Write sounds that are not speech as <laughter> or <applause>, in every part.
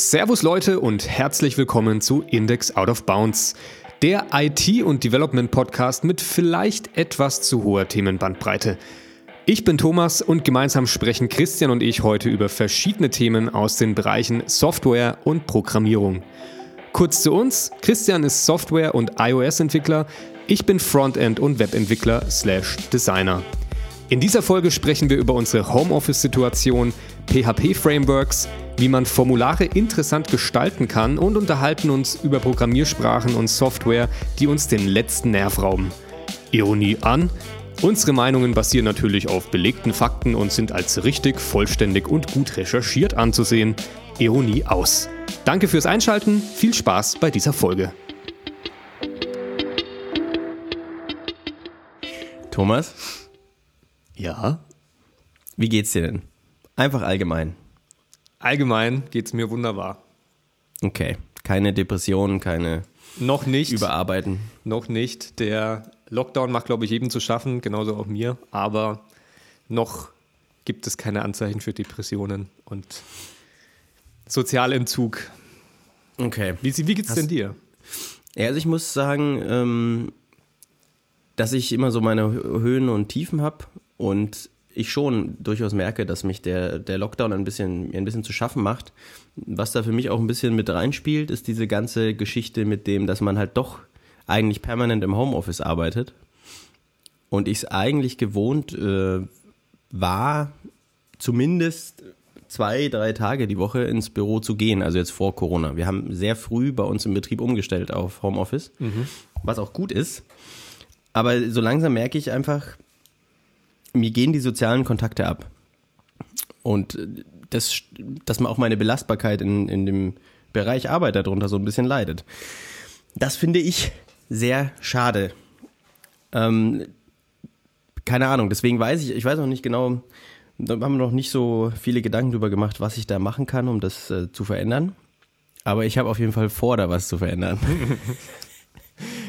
Servus Leute und herzlich willkommen zu Index Out of Bounds, der IT- und Development-Podcast mit vielleicht etwas zu hoher Themenbandbreite. Ich bin Thomas und gemeinsam sprechen Christian und ich heute über verschiedene Themen aus den Bereichen Software und Programmierung. Kurz zu uns, Christian ist Software- und iOS-Entwickler, ich bin Frontend- und Webentwickler slash Designer. In dieser Folge sprechen wir über unsere Homeoffice-Situation, PHP-Frameworks, wie man Formulare interessant gestalten kann und unterhalten uns über Programmiersprachen und Software, die uns den letzten Nerv rauben. Ironie an, unsere Meinungen basieren natürlich auf belegten Fakten und sind als richtig, vollständig und gut recherchiert anzusehen. Ironie aus. Danke fürs Einschalten, viel Spaß bei dieser Folge. Thomas, Ja, wie geht's dir denn? Einfach allgemein. allgemein geht's mir wunderbar. Okay. Keine Depressionen, keine Noch nicht. Überarbeiten. Noch nicht. Der Lockdown macht, glaube ich, jedem zu schaffen, genauso auch mir. Aber noch gibt es keine Anzeichen für Depressionen und Sozialentzug. Okay. Wie, wie geht's denn dir? Ja, also ich muss sagen, ähm, dass ich immer so meine Höhen und Tiefen habe und ich schon durchaus merke, dass mich der, der Lockdown ein bisschen, ein bisschen zu schaffen macht. Was da für mich auch ein bisschen mit reinspielt, ist diese ganze Geschichte mit dem, dass man halt doch eigentlich permanent im Homeoffice arbeitet. Und ich es eigentlich gewohnt äh, war, zumindest zwei, drei Tage die Woche ins Büro zu gehen, also jetzt vor Corona. Wir haben sehr früh bei uns im Betrieb umgestellt auf Homeoffice, was auch gut ist. Aber so langsam merke ich einfach, mir gehen die sozialen Kontakte ab. Und das, dass man auch meine Belastbarkeit in, in dem Bereich Arbeit darunter so ein bisschen leidet. Das finde ich sehr schade. Ähm, keine Ahnung, deswegen weiß ich, ich weiß noch nicht genau, da haben wir noch nicht so viele Gedanken drüber gemacht, was ich da machen kann, um das äh, zu verändern. Aber ich habe auf jeden Fall vor, da was zu verändern. <laughs>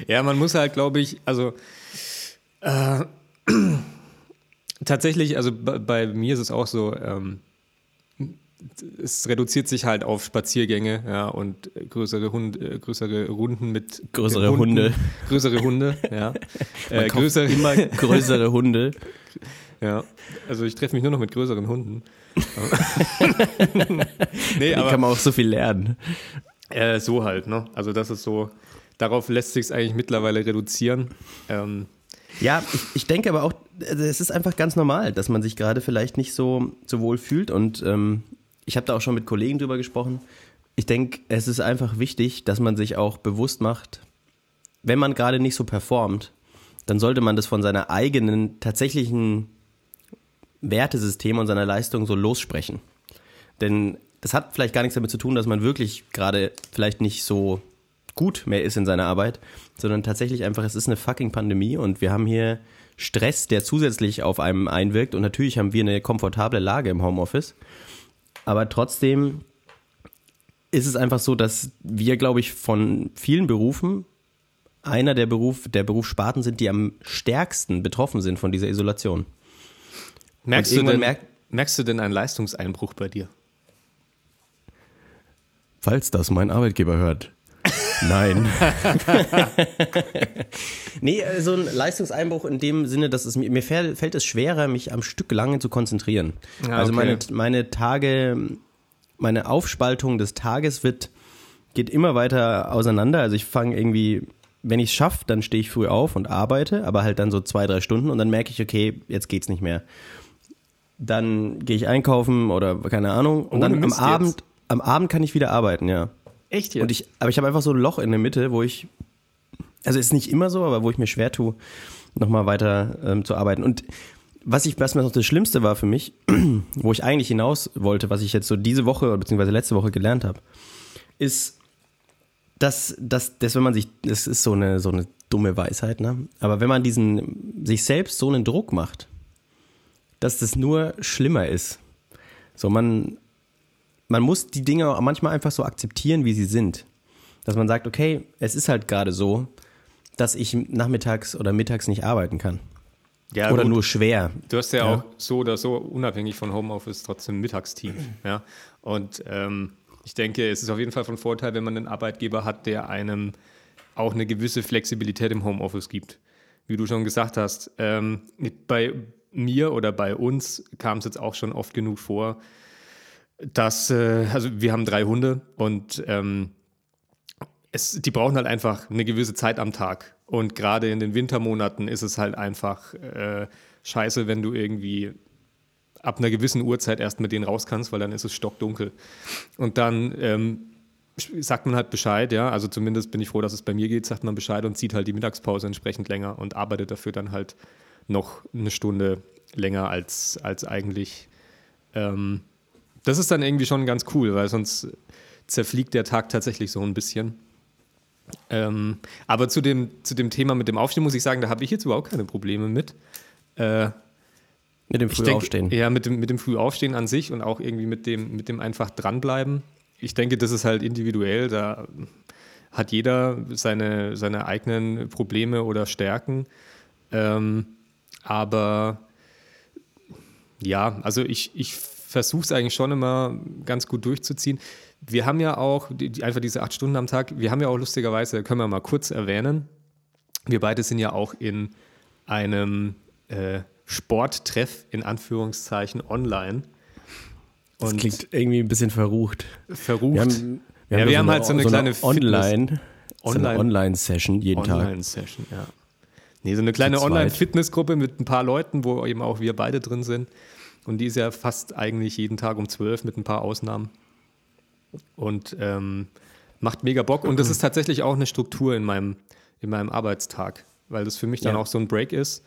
Ja, man muss halt, glaube ich, also äh, tatsächlich, also bei, mir ist es auch so, ähm, es reduziert sich halt auf Spaziergänge, ja, und größere Hunde, äh, größere Runden mit Größere Hunden, Hunde. größere Hunde, <laughs> ja, äh, größere, immer größere Hunde. <laughs> ja, also ich treffe mich nur noch mit größeren Hunden. <laughs> nee, aber kann man auch so viel lernen. Äh, so halt, ne? Also das ist so, darauf lässt sich es eigentlich mittlerweile reduzieren. Ähm, Ja, ich, ich denke aber auch, also es ist einfach ganz normal, dass man sich gerade vielleicht nicht so, so wohl fühlt. Und ähm, ich habe da auch schon mit Kollegen drüber gesprochen. Ich denke, es ist einfach wichtig, dass man sich auch bewusst macht, wenn man gerade nicht so performt, dann sollte man das von seiner eigenen tatsächlichen Wertesystem und seiner Leistung so lossprechen. Denn das hat vielleicht gar nichts damit zu tun, dass man wirklich gerade vielleicht nicht so gut mehr ist in seiner Arbeit, sondern tatsächlich einfach, es ist eine fucking Pandemie und wir haben hier Stress, der zusätzlich auf einem einwirkt und natürlich haben wir eine komfortable Lage im Homeoffice. Aber trotzdem ist es einfach so, dass wir, glaube ich, von vielen Berufen einer der Beruf, der Berufssparten sind, die am stärksten betroffen sind von dieser Isolation. merkst, du denn, merkt- merkst du denn einen Leistungseinbruch bei dir? Falls das mein Arbeitgeber hört. Nein. <laughs> nee, äh, so ein Leistungseinbruch in dem Sinne, dass es mir, mir fäll- fällt es schwerer, mich am Stück lange zu konzentrieren. Ja, also okay. meine, meine Tage, meine Aufspaltung des Tages wird, geht immer weiter auseinander. Also ich fange irgendwie, wenn ich es schaffe, dann stehe ich früh auf und arbeite, aber halt dann so zwei, drei Stunden und dann merke ich, okay, jetzt geht's nicht mehr. Dann gehe ich einkaufen oder keine Ahnung und Ohne dann am Mist jetzt? Abend, am Abend kann ich wieder arbeiten, ja. Echt Und ich, aber ich habe einfach so ein Loch in der Mitte, wo ich, also ist nicht immer so, aber wo ich mir schwer tue, nochmal weiter ähm, zu arbeiten. Und was ich, was mir noch das Schlimmste war für mich, <clears throat> wo ich eigentlich hinaus wollte, was ich jetzt so diese Woche oder beziehungsweise letzte Woche gelernt habe, ist, dass, dass, dass wenn man sich, das ist so eine, so eine dumme Weisheit, ne? Aber wenn man diesen, sich selbst so einen Druck macht, dass das nur schlimmer ist. So, man, man muss die Dinge auch manchmal einfach so akzeptieren, wie sie sind. Dass man sagt, okay, es ist halt gerade so, dass ich nachmittags oder mittags nicht arbeiten kann. Ja, oder gut. nur schwer. Du hast ja, Ja. auch so oder so unabhängig von Homeoffice trotzdem Mittagsteam. Ja? Und ähm, Ich denke, es ist auf jeden Fall von Vorteil, wenn man einen Arbeitgeber hat, der einem auch eine gewisse Flexibilität im Homeoffice gibt. Wie du schon gesagt hast, ähm, bei mir oder bei uns kam es jetzt auch schon oft genug vor, dass, äh, also wir haben drei Hunde und ähm, es, die brauchen halt einfach eine gewisse Zeit am Tag. Und gerade in den Wintermonaten ist es halt einfach äh, scheiße, wenn du irgendwie ab einer gewissen Uhrzeit erst mit denen raus kannst, weil dann ist es stockdunkel. Und dann ähm, sagt man halt Bescheid, ja. Also zumindest bin ich froh, dass es bei mir geht, sagt man Bescheid und zieht halt die Mittagspause entsprechend länger und arbeitet dafür dann halt noch eine Stunde länger als, als eigentlich. Ähm, das ist dann irgendwie schon ganz cool, weil sonst zerfliegt der Tag tatsächlich so ein bisschen. Ähm, aber zu dem, zu dem Thema mit dem Aufstehen muss ich sagen, da habe ich jetzt überhaupt keine Probleme mit. Äh, mit dem Frühaufstehen. Ja, mit dem, mit dem Frühaufstehen an sich und auch irgendwie mit dem, mit dem einfach dranbleiben. Ich denke, das ist halt individuell. Da hat jeder seine, seine eigenen Probleme oder Stärken. Ähm, aber ja, also ich, ich versuche es eigentlich schon immer ganz gut durchzuziehen. Wir haben ja auch, die, einfach diese acht Stunden am Tag, wir haben ja auch lustigerweise, können wir mal kurz erwähnen, wir beide sind ja auch in einem äh, Sporttreff in Anführungszeichen online. Und das klingt irgendwie ein bisschen verrucht. Verrucht. Wir haben, wir ja, haben, wir so haben halt so eine, kleine Online, Online, Online-Session jeden Online Tag. Online-Session, ja. Nee, so eine kleine Online-Fitnessgruppe mit ein paar Leuten, wo eben auch wir beide drin sind. Und die ist ja fast eigentlich jeden Tag um zwölf mit ein paar Ausnahmen. Und ähm, macht mega Bock. Und das ist tatsächlich auch eine Struktur in meinem, in meinem Arbeitstag, weil das für mich dann Ja. auch so ein Break ist.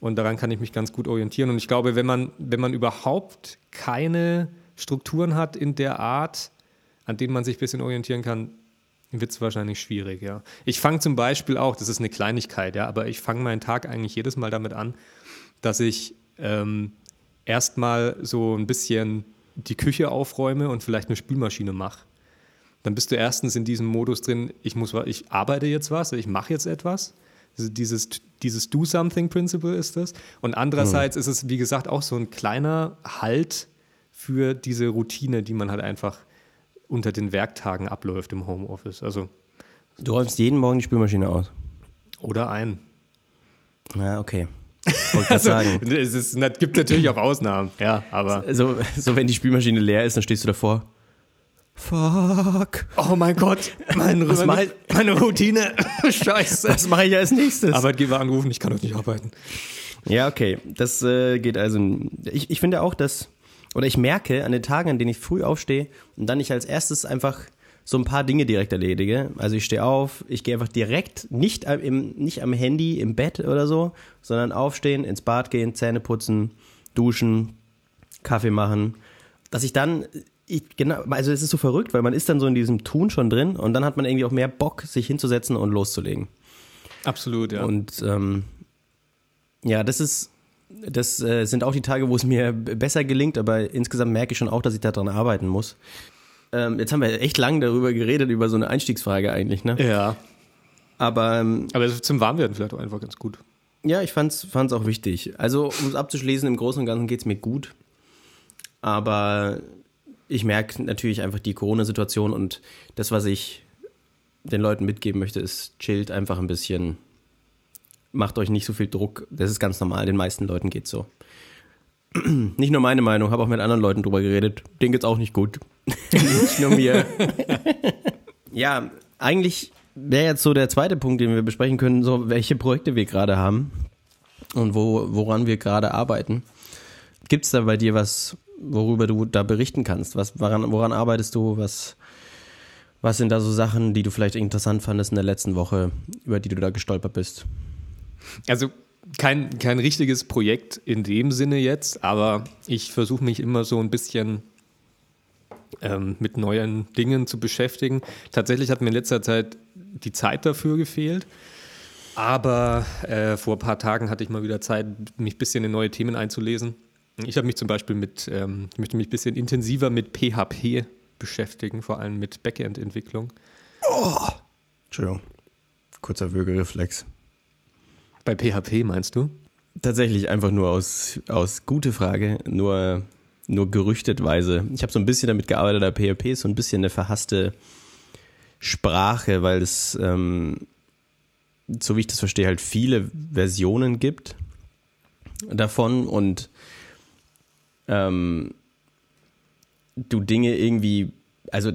Und daran kann ich mich ganz gut orientieren. Und ich glaube, wenn man, wenn man überhaupt keine Strukturen hat in der Art, an denen man sich ein bisschen orientieren kann, wird es wahrscheinlich schwierig, ja. Ich fange zum Beispiel auch, das ist eine Kleinigkeit, ja, aber ich fange meinen Tag eigentlich jedes Mal damit an, dass ich ähm, erstmal so ein bisschen die Küche aufräume und vielleicht eine Spülmaschine mache. Dann bist du erstens in diesem Modus drin, ich muss, ich arbeite jetzt was, ich mache jetzt etwas. Also dieses, dieses Do-Something-Principle ist das. Und andererseits ist es, wie gesagt, auch so ein kleiner Halt für diese Routine, die man halt einfach unter den Werktagen abläuft im Homeoffice. Also, Du räumst jeden Morgen die Spülmaschine aus. oder ein. Ja, okay. Wollte gerade sagen. Es ist, es gibt natürlich auch Ausnahmen, ja, aber. So, so, wenn die Spülmaschine leer ist, dann stehst du davor. Fuck. Oh mein Gott, mein, Was meine, ich- meine Routine. <laughs> Scheiße. Was mache ich als nächstes? Arbeitgeber anrufen, ich kann doch nicht arbeiten. Ja, okay. Das äh, geht also. Ich, ich finde auch, dass. Oder ich merke an den Tagen, an denen ich früh aufstehe und dann ich als erstes einfach so ein paar Dinge direkt erledige. Also ich stehe auf, ich gehe einfach direkt, nicht am, im, nicht am Handy, im Bett oder so, sondern aufstehen, ins Bad gehen, Zähne putzen, duschen, Kaffee machen. Dass ich dann, ich, genau, also es ist so verrückt, weil man ist dann so in diesem Tun schon drin und dann hat man irgendwie auch mehr Bock, sich hinzusetzen und loszulegen. Absolut, ja. Und ähm, ja, das ist, das äh, sind auch die Tage, wo es mir besser gelingt, aber insgesamt merke ich schon auch, dass ich daran arbeiten muss. Ähm, jetzt haben wir echt lang darüber geredet, über so eine Einstiegsfrage eigentlich, ne? ja. Aber ähm, Aber zum Warmwerden vielleicht auch einfach ganz gut. ja, ich fand's, fand's auch wichtig. Also, um es abzuschließen, im Großen und Ganzen geht's mir gut. Aber ich merke natürlich einfach die Corona-Situation und das, was ich den Leuten mitgeben möchte, ist, chillt einfach ein bisschen. Macht euch nicht so viel Druck. Das ist ganz normal. Den meisten Leuten geht's so. <clears throat> Nicht nur meine Meinung, habe auch mit anderen Leuten drüber geredet. Denen geht's auch nicht gut. <laughs> nicht nur mir. <laughs> ja, eigentlich wäre jetzt so der zweite Punkt, den wir besprechen können, so welche Projekte wir gerade haben und wo, woran wir gerade arbeiten. Gibt's da bei dir was, worüber du da berichten kannst? Was, woran, woran arbeitest du? Was, was sind da so Sachen, die du vielleicht interessant fandest in der letzten Woche, über die du da gestolpert bist? Also kein, kein richtiges Projekt in dem Sinne jetzt, aber ich versuche mich immer so ein bisschen ähm, mit neuen Dingen zu beschäftigen. Tatsächlich hat mir in letzter Zeit die Zeit dafür gefehlt. Aber äh, vor ein paar Tagen hatte ich mal wieder Zeit, mich ein bisschen in neue Themen einzulesen. Ich habe mich zum Beispiel mit, ähm, ich möchte mich ein bisschen intensiver mit PHP beschäftigen, vor allem mit Backend-Entwicklung. Entschuldigung. Kurzer Würgereflex. Bei PHP meinst du? Tatsächlich einfach nur aus, aus gute Frage, nur nur gerüchtetweise. Ich habe so ein bisschen damit gearbeitet, aber PHP ist so ein bisschen eine verhasste Sprache, weil es, ähm, so wie ich das verstehe, halt viele Versionen gibt davon und ähm, du Dinge irgendwie, also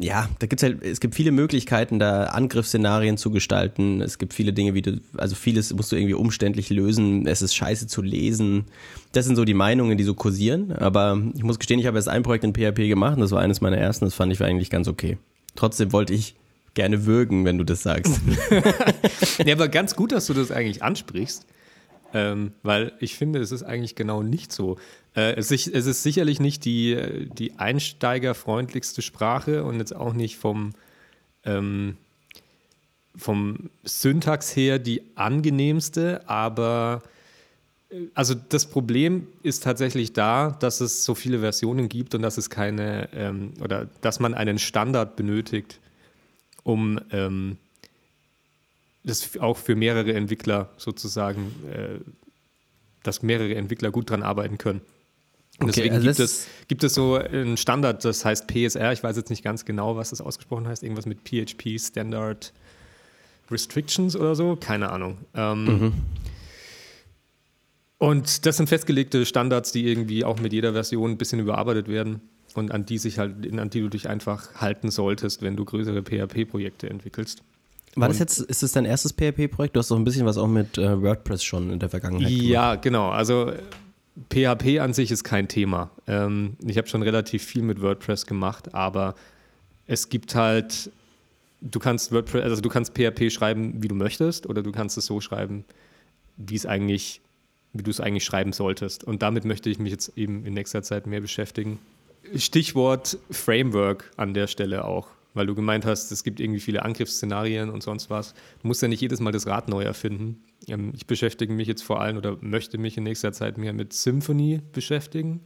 ja, da gibt's halt, es gibt viele Möglichkeiten, da Angriffsszenarien zu gestalten. Es gibt viele Dinge, wie du, also vieles musst du irgendwie umständlich lösen. Es ist scheiße zu lesen. Das sind so die Meinungen, die so kursieren. Aber ich muss gestehen, ich habe erst ein Projekt in PHP gemacht und das war eines meiner ersten. Das fand ich eigentlich ganz okay. Trotzdem wollte ich gerne würgen, wenn du das sagst. <laughs> <laughs> ja, aber ganz gut, dass du das eigentlich ansprichst. Ähm, weil ich finde, es ist eigentlich genau nicht so. Äh, es, ist, sicherlich nicht die, die einsteigerfreundlichste Sprache und jetzt auch nicht vom, ähm, vom Syntax her die angenehmste, aber äh, also das Problem ist tatsächlich da, dass es so viele Versionen gibt und dass es keine ähm, oder dass man einen Standard benötigt, um ähm, das auch für mehrere Entwickler sozusagen, äh, dass mehrere Entwickler gut dran arbeiten können. Und deswegen okay, also gibt, es, gibt es so einen Standard, das heißt PSR, ich weiß jetzt nicht ganz genau, was das ausgesprochen heißt, irgendwas mit PHP Standard Restrictions oder so, keine Ahnung. Ähm, mhm. Und das sind festgelegte Standards, die irgendwie auch mit jeder Version ein bisschen überarbeitet werden und an die sich halt, an die du dich einfach halten solltest, wenn du größere PHP-Projekte entwickelst. War das jetzt, ist das dein erstes PHP-Projekt? Du hast doch ein bisschen was auch mit äh, WordPress schon in der Vergangenheit gemacht. Ja, genau. Also PHP an sich ist kein Thema. Ähm, ich habe schon relativ viel mit WordPress gemacht, aber es gibt halt, du kannst WordPress, also du kannst PHP schreiben, wie du möchtest, oder du kannst es so schreiben, wie es eigentlich, wie du es eigentlich schreiben solltest. Und damit möchte ich mich jetzt eben in nächster Zeit mehr beschäftigen. Stichwort Framework an der Stelle auch weil du gemeint hast, es gibt irgendwie viele Angriffsszenarien und sonst was. Du musst ja nicht jedes Mal das Rad neu erfinden. Ähm, ich beschäftige mich jetzt vor allem oder möchte mich in nächster Zeit mehr mit Symfony beschäftigen.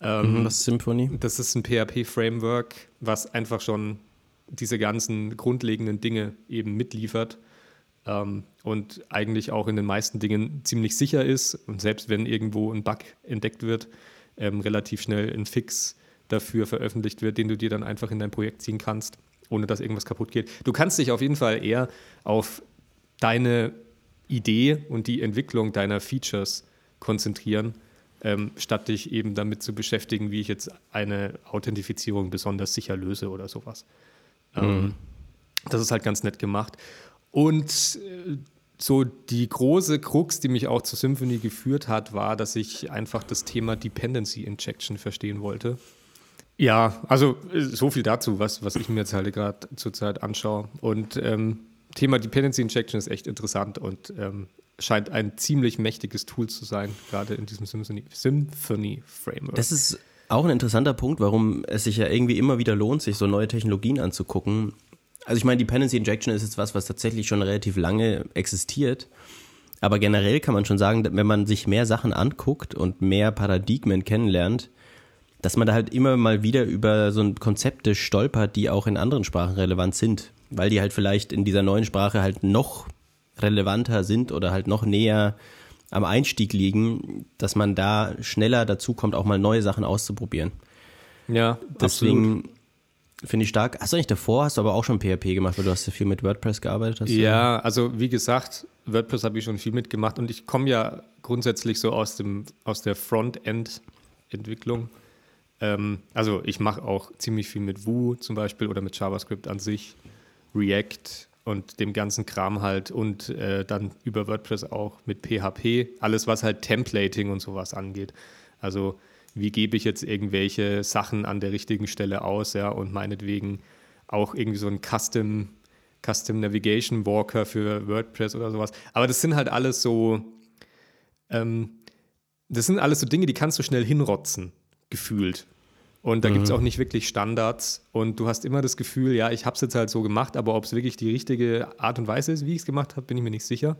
Ähm, mhm, was ist Symfony? Das ist ein PHP-Framework, was einfach schon diese ganzen grundlegenden Dinge eben mitliefert ähm, und eigentlich auch in den meisten Dingen ziemlich sicher ist und selbst wenn irgendwo ein Bug entdeckt wird, ähm, relativ schnell ein Fix dafür veröffentlicht wird, den du dir dann einfach in dein Projekt ziehen kannst, ohne dass irgendwas kaputt geht. Du kannst dich auf jeden Fall eher auf deine Idee und die Entwicklung deiner Features konzentrieren, ähm, statt dich eben damit zu beschäftigen, wie ich jetzt eine Authentifizierung besonders sicher löse oder sowas. Ähm, mhm. Das ist halt ganz nett gemacht. Und äh, so die große Krux, die mich auch zu Symphony geführt hat, war, dass ich einfach das Thema Dependency Injection verstehen wollte. Ja, also äh, so viel dazu, was, was ich mir jetzt halt gerade zurzeit anschaue. Und ähm, Thema Dependency Injection ist echt interessant und ähm, scheint ein ziemlich mächtiges Tool zu sein, gerade in diesem Symphony, Symphony Framework. Das ist auch ein interessanter Punkt, warum es sich ja irgendwie immer wieder lohnt, sich so neue Technologien anzugucken. Also ich meine, Dependency Injection ist jetzt was, was tatsächlich schon relativ lange existiert. Aber generell kann man schon sagen, wenn man sich mehr Sachen anguckt und mehr Paradigmen kennenlernt, dass man da halt immer mal wieder über so Konzepte stolpert, die auch in anderen Sprachen relevant sind, weil die halt vielleicht in dieser neuen Sprache halt noch relevanter sind oder halt noch näher am Einstieg liegen, dass man da schneller dazu kommt, auch mal neue Sachen auszuprobieren. Ja, deswegen finde ich stark. Hast du eigentlich davor, hast du aber auch schon PHP gemacht, weil du hast ja viel mit WordPress gearbeitet hast. Ja, also wie gesagt, WordPress habe ich schon viel mitgemacht und ich komme ja grundsätzlich so aus dem aus der Frontend-Entwicklung. Ähm, also ich mache auch ziemlich viel mit Vue zum Beispiel oder mit JavaScript an sich, React und dem ganzen Kram halt und äh, dann über WordPress auch mit PHP, alles was halt Templating und sowas angeht. Also wie gebe ich jetzt irgendwelche Sachen an der richtigen Stelle aus, ja, und meinetwegen auch irgendwie so ein Custom, Custom Navigation Walker für WordPress oder sowas. Aber das sind halt alles so, ähm, das sind alles so Dinge, die kannst du schnell hinrotzen gefühlt. Und da mhm. gibt es auch nicht wirklich Standards. Und du hast immer das Gefühl, ja, ich habe es jetzt halt so gemacht, aber ob es wirklich die richtige Art und Weise ist, wie ich es gemacht habe, bin ich mir nicht sicher.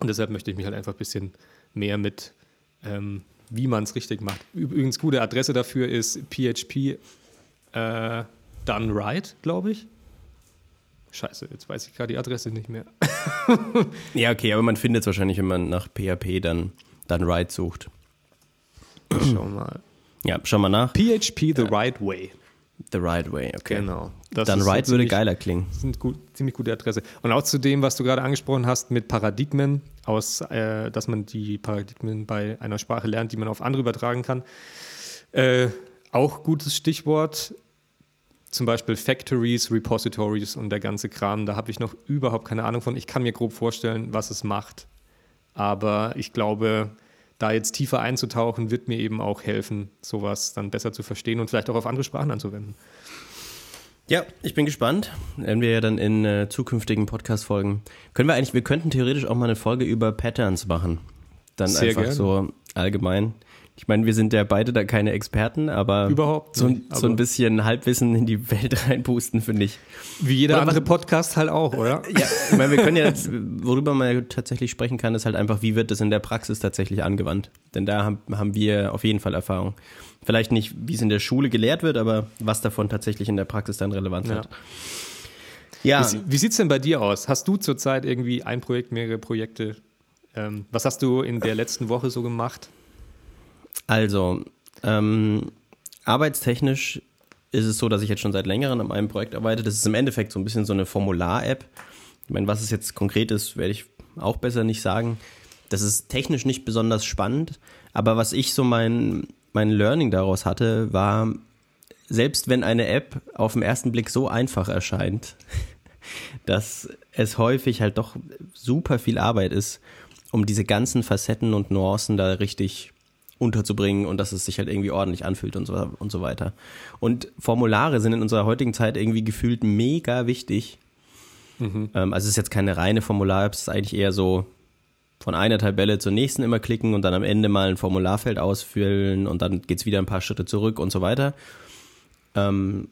Und deshalb möchte ich mich halt einfach ein bisschen mehr mit, ähm, wie man es richtig macht. Übrigens, gute Adresse dafür ist php äh, done right, glaube ich. Scheiße, jetzt weiß ich gerade die Adresse nicht mehr. <laughs> ja, okay, aber man findet es wahrscheinlich, wenn man nach PHP dann, dann right sucht. Schau mal. Ja, schau mal nach. PHP The Right Way. The Right Way, okay. Genau. Das Dann Right würde geiler klingen. Das ist eine gut, ziemlich gute Adresse. Und auch zu dem, was du gerade angesprochen hast mit Paradigmen, aus, äh, dass man die Paradigmen bei einer Sprache lernt, die man auf andere übertragen kann. Äh, auch gutes Stichwort. Zum Beispiel Factories, Repositories und der ganze Kram. Da habe ich noch überhaupt keine Ahnung von. Ich kann mir grob vorstellen, was es macht. Aber ich glaube, da jetzt tiefer einzutauchen, wird mir eben auch helfen, sowas dann besser zu verstehen und vielleicht auch auf andere Sprachen anzuwenden. Ja, ich bin gespannt. Werden wir ja dann in äh, zukünftigen Podcast-Folgen. Können wir eigentlich, wir könnten theoretisch auch mal eine Folge über Patterns machen. Dann Sehr einfach gerne. so allgemein. Ich meine, wir sind ja beide da keine Experten, aber Überhaupt so, nicht, so ein bisschen Halbwissen in die <laughs> Welt reinpusten, finde ich. Wie jeder oder andere Podcast halt auch, oder? <laughs> Ja, ich meine, wir können ja, jetzt, worüber man tatsächlich sprechen kann, ist halt einfach, wie wird das in der Praxis tatsächlich angewandt? Denn da haben, haben wir auf jeden Fall Erfahrung. Vielleicht nicht, wie es in der Schule gelehrt wird, aber was davon tatsächlich in der Praxis dann Relevanz ja. hat. Ja. Wie, wie sieht es denn bei dir aus? Hast du zurzeit irgendwie ein Projekt, mehrere Projekte? Ähm, was hast du in der letzten Woche so gemacht? Also, ähm, arbeitstechnisch ist es so, dass ich jetzt schon seit längerem an einem Projekt arbeite. Das ist im Endeffekt so ein bisschen so eine Formular-App. Ich meine, was es jetzt konkret ist, werde ich auch besser nicht sagen. Das ist technisch nicht besonders spannend, aber was ich so mein, mein Learning daraus hatte, war, selbst wenn eine App auf den ersten Blick so einfach erscheint, <laughs> dass es häufig halt doch super viel Arbeit ist, um diese ganzen Facetten und Nuancen da richtig unterzubringen und dass es sich halt irgendwie ordentlich anfühlt und so, und so weiter. Und Formulare sind in unserer heutigen Zeit irgendwie gefühlt mega wichtig. Mhm. Ähm, also es ist jetzt keine reine Formular-App, es ist eigentlich eher so von einer Tabelle zur nächsten immer klicken und dann am Ende mal ein Formularfeld ausfüllen und dann geht es wieder ein paar Schritte zurück und so weiter. Ähm,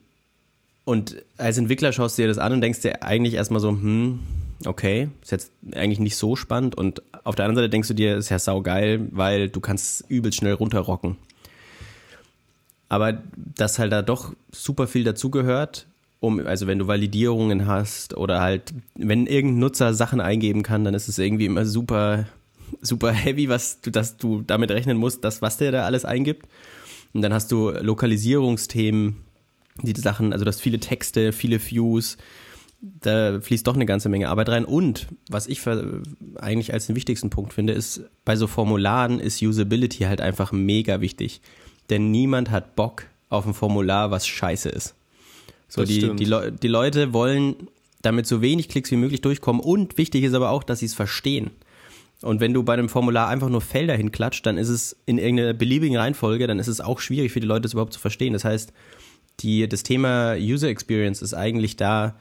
und als Entwickler schaust du dir das an und denkst dir eigentlich erstmal so, hm, okay, ist jetzt eigentlich nicht so spannend. Und auf der anderen Seite denkst du dir, ist ja saugeil, weil du kannst übel schnell runterrocken. Aber dass halt da doch super viel dazugehört, um, also wenn du Validierungen hast oder halt, wenn irgendein Nutzer Sachen eingeben kann, dann ist es irgendwie immer super, super heavy, was du, dass du damit rechnen musst, das, was der da alles eingibt. Und dann hast du Lokalisierungsthemen, die Sachen, also du hast viele Texte, viele Views, da fließt doch eine ganze Menge Arbeit rein. Und was ich eigentlich als den wichtigsten Punkt finde, ist, bei so Formularen ist Usability halt einfach mega wichtig. Denn niemand hat Bock auf ein Formular, was scheiße ist. So, die, die, Le die Leute wollen damit so wenig Klicks wie möglich durchkommen. Und wichtig ist aber auch, dass sie es verstehen. Und wenn du bei einem Formular einfach nur Felder hinklatscht, dann ist es in irgendeiner beliebigen Reihenfolge, dann ist es auch schwierig für die Leute, das überhaupt zu verstehen. Das heißt, die, das Thema User Experience ist eigentlich da,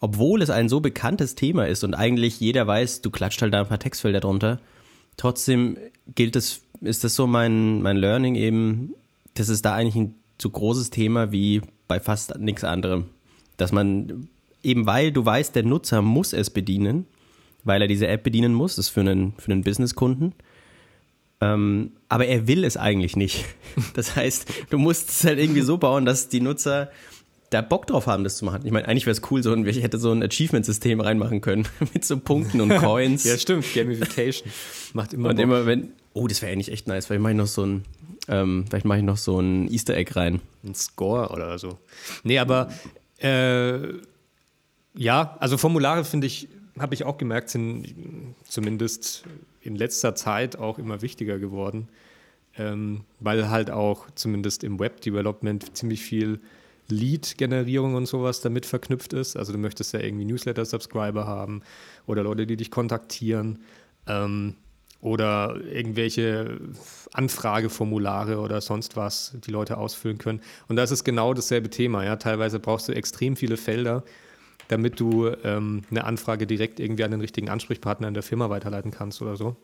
obwohl es ein so bekanntes Thema ist und eigentlich jeder weiß, du klatscht halt da ein paar Textfelder drunter, trotzdem gilt es, ist das so mein, mein Learning eben, das ist da eigentlich ein so großes Thema wie bei fast nichts anderem. Dass man, eben weil du weißt, der Nutzer muss es bedienen, weil er diese App bedienen muss, ist für einen, für einen Businesskunden. Ähm, aber er will es eigentlich nicht. <laughs> Das heißt, du musst es halt irgendwie so bauen, dass die Nutzer da Bock drauf haben, das zu machen. Ich meine, eigentlich wäre es cool, so ein, ich hätte so ein Achievement-System reinmachen können <laughs> mit so Punkten und <laughs> Coins. ja, stimmt. Gamification macht immer. Und Bock. immer wenn, oh, das wäre eigentlich echt nice. Vielleicht mache ich noch so ein, ähm, vielleicht mache ich noch so ein Easter Egg rein. Ein Score oder so. Nee, aber äh, ja, also Formulare finde ich, habe ich auch gemerkt, sind zumindest in letzter Zeit auch immer wichtiger geworden, ähm, weil halt auch zumindest im Web-Development ziemlich viel Lead-Generierung und sowas damit verknüpft ist. Also du möchtest ja irgendwie Newsletter-Subscriber haben oder Leute, die dich kontaktieren ähm, oder irgendwelche Anfrageformulare oder sonst was, die Leute ausfüllen können. Und das ist genau dasselbe Thema. Ja? Teilweise brauchst du extrem viele Felder, damit du ähm, eine Anfrage direkt irgendwie an den richtigen Ansprechpartner in der Firma weiterleiten kannst oder so.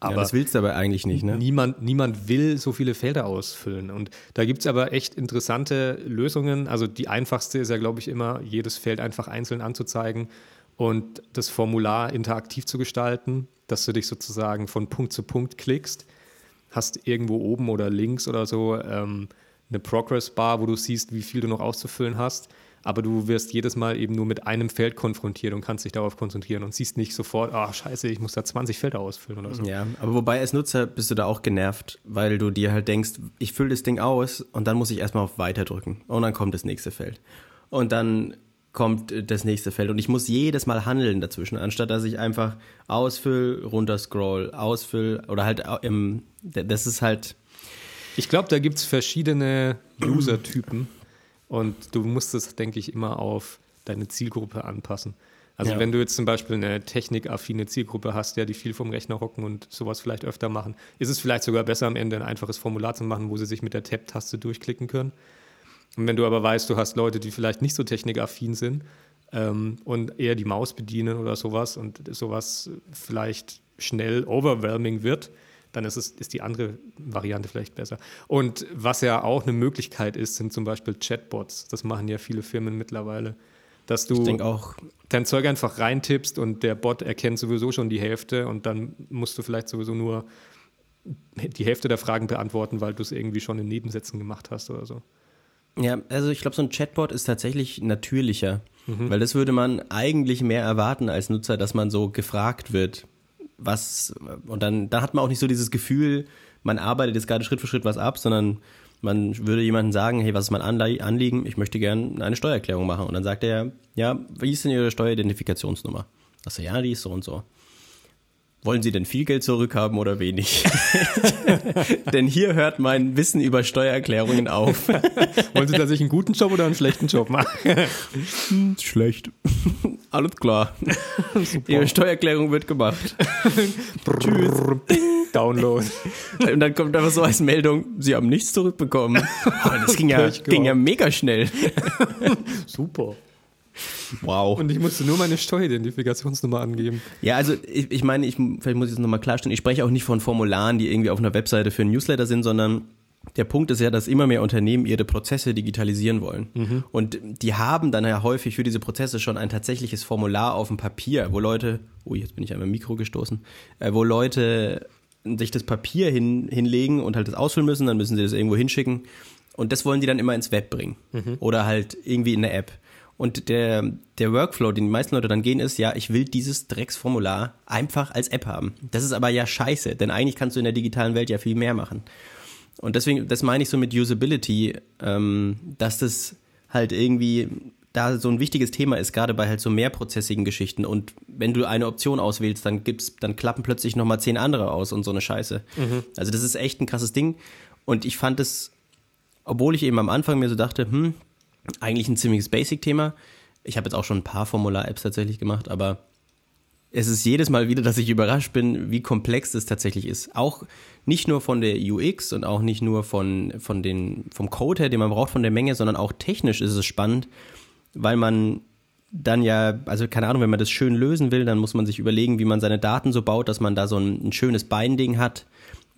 Aber ja, das willst du aber eigentlich nicht, ne? Niemand, niemand will so viele Felder ausfüllen. Und da gibt es aber echt interessante Lösungen. Also die einfachste ist ja, glaube ich, immer, jedes Feld einfach einzeln anzuzeigen und das Formular interaktiv zu gestalten, dass du dich sozusagen von Punkt zu Punkt klickst. Hast irgendwo oben oder links oder so ähm, eine Progress Bar, wo du siehst, wie viel du noch auszufüllen hast. Aber du wirst jedes Mal eben nur mit einem Feld konfrontiert und kannst dich darauf konzentrieren und siehst nicht sofort, ah, oh, scheiße, ich muss da 20 Felder ausfüllen oder so. Ja, aber wobei als Nutzer bist du da auch genervt, weil du dir halt denkst, ich fülle das Ding aus und dann muss ich erstmal auf Weiter drücken und dann kommt das nächste Feld. Und dann kommt das nächste Feld und ich muss jedes Mal handeln dazwischen, anstatt dass ich einfach ausfüll, runterscroll, ausfüll oder halt im, das ist halt. Ich glaube, da gibt es verschiedene User-Typen und du musst es, denke ich, immer auf deine Zielgruppe anpassen. Also ja. wenn du jetzt zum Beispiel eine technikaffine Zielgruppe hast, ja, die viel vom Rechner hocken und sowas vielleicht öfter machen, ist es vielleicht sogar besser am Ende ein einfaches Formular zu machen, wo sie sich mit der Tab-Taste durchklicken können. Und wenn du aber weißt, du hast Leute, die vielleicht nicht so technikaffin sind ähm, und eher die Maus bedienen oder sowas und sowas vielleicht schnell overwhelming wird, dann ist, es, ist die andere Variante vielleicht besser. Und was ja auch eine Möglichkeit ist, sind zum Beispiel Chatbots. Das machen ja viele Firmen mittlerweile. Dass du dein Zeug einfach reintippst und der Bot erkennt sowieso schon die Hälfte und dann musst du vielleicht sowieso nur die Hälfte der Fragen beantworten, weil du es irgendwie schon in Nebensätzen gemacht hast oder so. Ja, also ich glaube, so ein Chatbot ist tatsächlich natürlicher, mhm. weil das würde man eigentlich mehr erwarten als Nutzer, dass man so gefragt wird was, und dann, dann hat man auch nicht so dieses Gefühl, man arbeitet jetzt gerade Schritt für Schritt was ab, sondern man würde jemandem sagen, hey, was ist mein Anliegen? Ich möchte gerne eine Steuererklärung machen. Und dann sagt er, ja, wie ist denn Ihre Steueridentifikationsnummer? Achso, ja, die ist so und so wollen Sie denn viel Geld zurückhaben oder wenig? <laughs> denn hier hört mein Wissen über Steuererklärungen auf. <laughs> wollen Sie, dass ich einen guten Job oder einen schlechten Job mache? Hm, schlecht. Alles klar. <laughs> Super. Ihre Steuererklärung wird gemacht. Tschüss. Download. Und dann kommt einfach so als Meldung, Sie haben nichts zurückbekommen. Aber das ging ja, ging ja mega schnell. Super. Wow. Und ich musste nur meine Steueridentifikationsnummer angeben. Ja, also ich, ich meine, ich, vielleicht muss ich es nochmal klarstellen, ich spreche auch nicht von Formularen, die irgendwie auf einer Webseite für ein Newsletter sind, sondern der Punkt ist ja, dass immer mehr Unternehmen ihre Prozesse digitalisieren wollen. Mhm. Und die haben dann ja häufig für diese Prozesse schon ein tatsächliches Formular auf dem Papier, wo Leute, oh, jetzt bin ich einmal im Mikro gestoßen, äh, wo Leute sich das Papier hin, hinlegen und halt das ausfüllen müssen, dann müssen sie das irgendwo hinschicken. Und das wollen die dann immer ins Web bringen. Mhm. Oder halt irgendwie in eine App. Und der, der Workflow, den die meisten Leute dann gehen, ist, ja, ich will dieses Drecksformular einfach als App haben. Das ist aber ja scheiße, denn eigentlich kannst du in der digitalen Welt ja viel mehr machen. Und deswegen, das meine ich so mit Usability, ähm, dass das halt irgendwie da so ein wichtiges Thema ist, gerade bei halt so mehrprozessigen Geschichten. Und wenn du eine Option auswählst, dann gibt's, dann klappen plötzlich nochmal zehn andere aus und so eine Scheiße. Mhm. Also das ist echt ein krasses Ding. Und ich fand es, obwohl ich eben am Anfang mir so dachte, hm, eigentlich ein ziemliches Basic-Thema. Ich habe jetzt auch schon ein paar Formular-Apps tatsächlich gemacht, aber es ist jedes Mal wieder, dass ich überrascht bin, wie komplex das tatsächlich ist. Auch nicht nur von der UX und auch nicht nur von, von den, vom Code her, den man braucht, von der Menge, sondern auch technisch ist es spannend, weil man dann ja, also keine Ahnung, wenn man das schön lösen will, dann muss man sich überlegen, wie man seine Daten so baut, dass man da so ein, ein schönes Binding hat,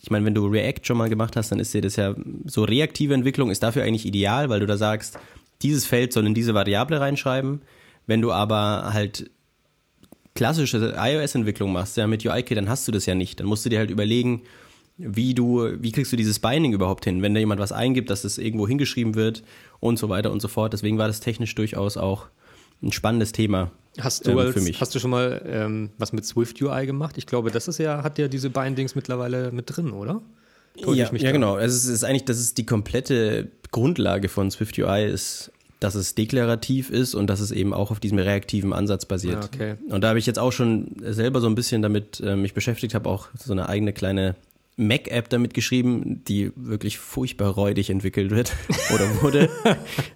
ich meine, wenn du React schon mal gemacht hast, dann ist dir das ja so reaktive Entwicklung ist dafür eigentlich ideal, weil du da sagst, dieses Feld soll in diese Variable reinschreiben. Wenn du aber halt klassische iOS-Entwicklung machst, ja, mit UIKit, dann hast du das ja nicht. Dann musst du dir halt überlegen, wie du, wie kriegst du dieses Binding überhaupt hin, wenn da jemand was eingibt, dass das irgendwo hingeschrieben wird und so weiter und so fort. Deswegen war das technisch durchaus auch ein spannendes Thema. Hast du, ähm, als, hast du schon mal ähm, was mit Swift UI gemacht? Ich glaube, das ist ja, hat ja diese Bindings mittlerweile mit drin, oder? Täusche ja, ja genau. Also es ist eigentlich, das ist die komplette Grundlage von Swift UI ist, dass es deklarativ ist und dass es eben auch auf diesem reaktiven Ansatz basiert. Ja, okay. Und da habe ich jetzt auch schon selber so ein bisschen damit äh, mich beschäftigt, habe auch so eine eigene kleine Mac-App damit geschrieben, die wirklich furchtbar räudig entwickelt wird <laughs> oder wurde.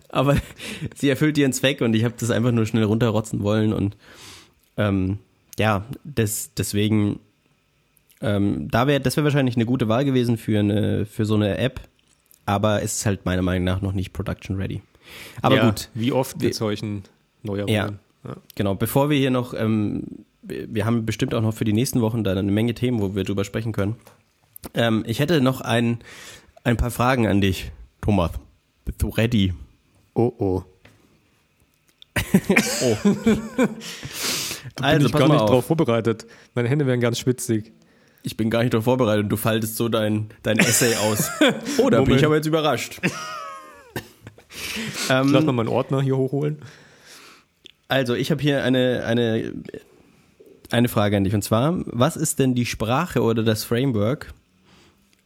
Aber sie erfüllt ihren Zweck und ich habe das einfach nur schnell runterrotzen wollen und ähm, ja, das, deswegen ähm, da wäre, das wäre wahrscheinlich eine gute Wahl gewesen für eine, für so eine App, aber es ist halt meiner Meinung nach noch nicht production ready. Aber ja, gut. Wie oft mit solchen Neuerungen? Ja, ja, genau. Bevor wir hier noch, ähm, wir haben bestimmt auch noch für die nächsten Wochen da eine Menge Themen, wo wir drüber sprechen können. Ähm, ich hätte noch ein, ein paar Fragen an dich, Thomas. Bist du ready? Oh oh. <laughs> oh. Da also, bin ich gar nicht auf. drauf vorbereitet. Meine Hände werden ganz schwitzig ich bin gar nicht darauf vorbereitet und du faltest so dein, dein Essay aus. <laughs> oh, da bin ich aber jetzt überrascht. <laughs> <laughs> Ähm, ich lass mal meinen Ordner hier hochholen. Also, ich habe hier eine, eine, eine Frage an dich. Und zwar, was ist denn die Sprache oder das Framework,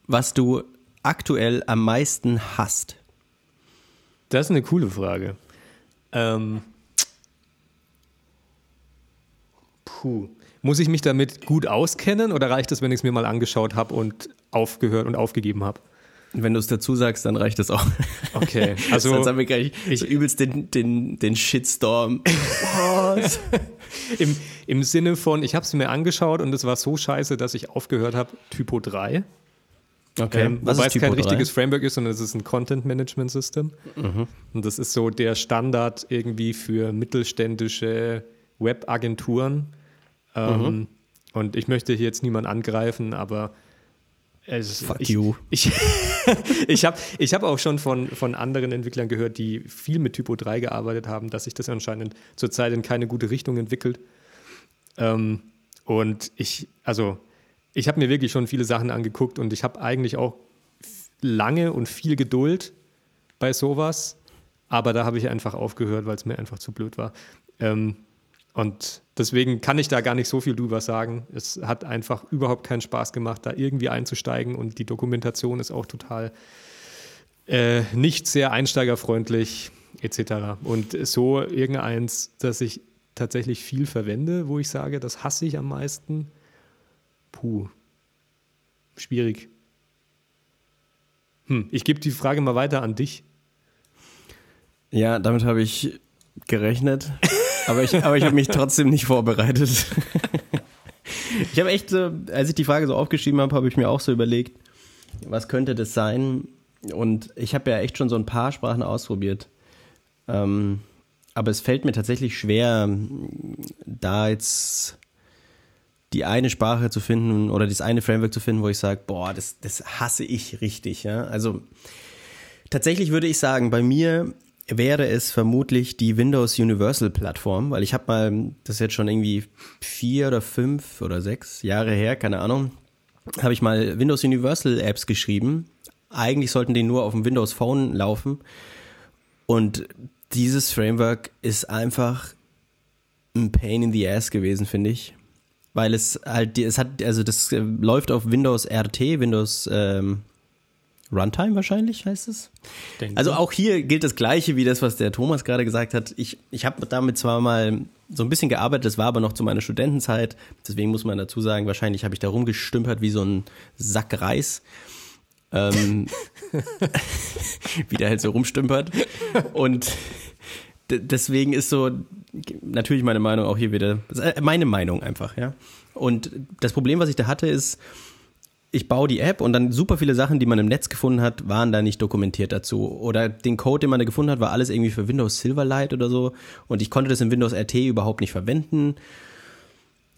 was du aktuell am meisten hasst? Das ist eine coole Frage. Ähm, puh. Muss ich mich damit gut auskennen oder reicht es, wenn ich es mir mal angeschaut habe und aufgehört und aufgegeben habe? Wenn du es dazu sagst, dann reicht es auch. Okay, <laughs> also Sonst haben wir gleich ich, so übelst den, den, den Shitstorm. Im, Im Sinne von, ich habe es mir angeschaut und es war so scheiße, dass ich aufgehört habe, Typo 3. Okay. Ähm, wobei es kein 3? richtiges Framework ist, sondern es ist ein Content Management System. Mhm. Und das ist so der Standard irgendwie für mittelständische Webagenturen. Ähm, mhm. Und ich möchte hier jetzt niemanden angreifen, aber es, Fuck ich, you. Ich, <laughs> ich habe ich hab auch schon von, von anderen Entwicklern gehört, die viel mit Typo 3 gearbeitet haben, dass sich das anscheinend zurzeit in keine gute Richtung entwickelt. Ähm, und ich, also, ich habe mir wirklich schon viele Sachen angeguckt und ich habe eigentlich auch lange und viel Geduld bei sowas, aber da habe ich einfach aufgehört, weil es mir einfach zu blöd war. Ähm, und deswegen kann ich da gar nicht so viel drüber sagen. Es hat einfach überhaupt keinen Spaß gemacht, da irgendwie einzusteigen und die Dokumentation ist auch total äh, nicht sehr einsteigerfreundlich etc. Und so irgendeins, das ich tatsächlich viel verwende, wo ich sage, das hasse ich am meisten. Puh, schwierig. Hm, ich gebe die Frage mal weiter an dich. Ja, damit habe ich gerechnet. <laughs> Aber ich, aber ich habe mich trotzdem nicht vorbereitet. ich habe echt, als ich die Frage so aufgeschrieben habe, habe ich mir auch so überlegt, was könnte das sein? Und ich habe ja echt schon so ein paar Sprachen ausprobiert. Ähm, aber es fällt mir tatsächlich schwer, da jetzt die eine Sprache zu finden oder das eine Framework zu finden, wo ich sage, boah, das, das hasse ich richtig. Ja? Also tatsächlich würde ich sagen, bei mir wäre es vermutlich die Windows Universal Plattform, weil ich habe mal, das ist jetzt schon irgendwie vier oder fünf oder sechs Jahre her, keine Ahnung, habe ich mal Windows Universal Apps geschrieben. Eigentlich sollten die nur auf dem Windows Phone laufen. Und dieses Framework ist einfach ein Pain in the Ass gewesen, finde ich. Weil es halt, es hat, also das äh, läuft auf Windows RT, Windows ähm, Runtime wahrscheinlich heißt es. Denke. Also auch hier gilt das Gleiche wie das, was der Thomas gerade gesagt hat. Ich, ich habe damit zwar mal so ein bisschen gearbeitet, das war aber noch zu meiner Studentenzeit. Deswegen muss man dazu sagen, wahrscheinlich habe ich da rumgestümpert wie so ein Sack Reis. Ähm, <laughs> wie der halt so rumstümpert. Und deswegen ist so natürlich meine Meinung auch hier wieder, äh, meine Meinung einfach, ja. Und das Problem, was ich da hatte, ist, ich baue die App und dann super viele Sachen, die man im Netz gefunden hat, waren da nicht dokumentiert dazu. Oder den Code, den man da gefunden hat, war alles irgendwie für Windows Silverlight oder so. Und ich konnte das in Windows RT überhaupt nicht verwenden.